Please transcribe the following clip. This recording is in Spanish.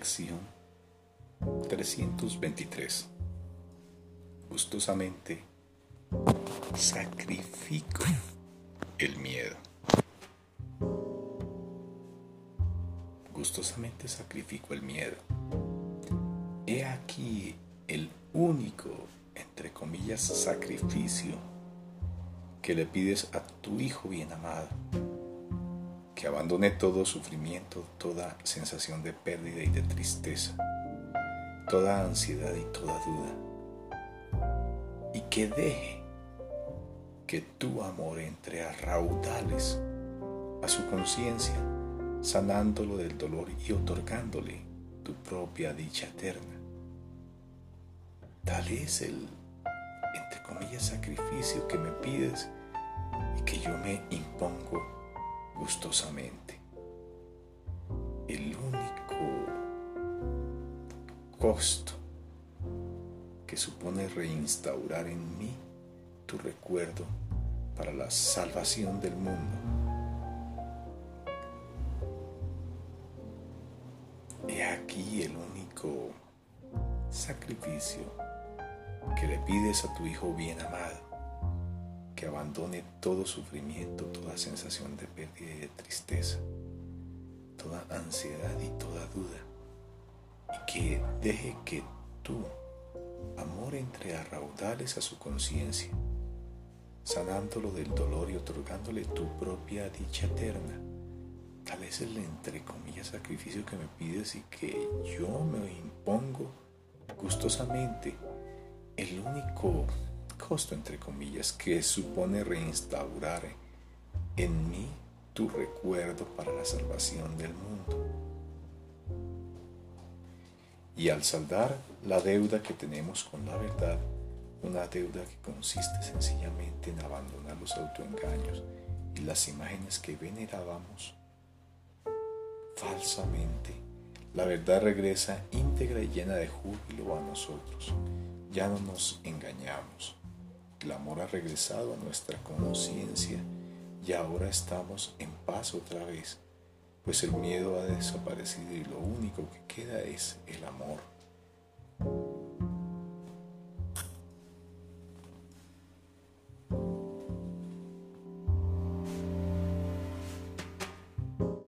Lección 323. Gustosamente sacrifico el miedo. Gustosamente sacrifico el miedo. He aquí el único, entre comillas, sacrificio que le pides a tu Hijo bien amado que abandone todo sufrimiento, toda sensación de pérdida y de tristeza, toda ansiedad y toda duda, y que deje que tu amor entre a raudales a su conciencia, sanándolo del dolor y otorgándole tu propia dicha eterna. Tal es el, entre comillas, sacrificio que me pides y que yo me impongo gustosamente. El único costo que supone reinstaurar en mí tu recuerdo para la salvación del mundo. He aquí el único sacrificio que le pides a tu Hijo bien amado que abandone todo sufrimiento, toda sensación de pérdida y de tristeza, toda ansiedad y toda duda, y que deje que tu amor entre a raudales a su conciencia, sanándolo del dolor y otorgándole tu propia dicha eterna. Tal es el entre comillas sacrificio que me pides y que yo me impongo gustosamente. El único costo, entre comillas, que supone reinstaurar en mí tu recuerdo para la salvación del mundo. Y al saldar la deuda que tenemos con la verdad, una deuda que consiste sencillamente en abandonar los autoengaños y las imágenes que venerábamos falsamente, la verdad regresa íntegra y llena de júbilo a nosotros. Ya no nos engañamos. El amor ha regresado a nuestra conciencia y ahora estamos en paz otra vez, pues el miedo ha desaparecido y lo único que queda es el amor.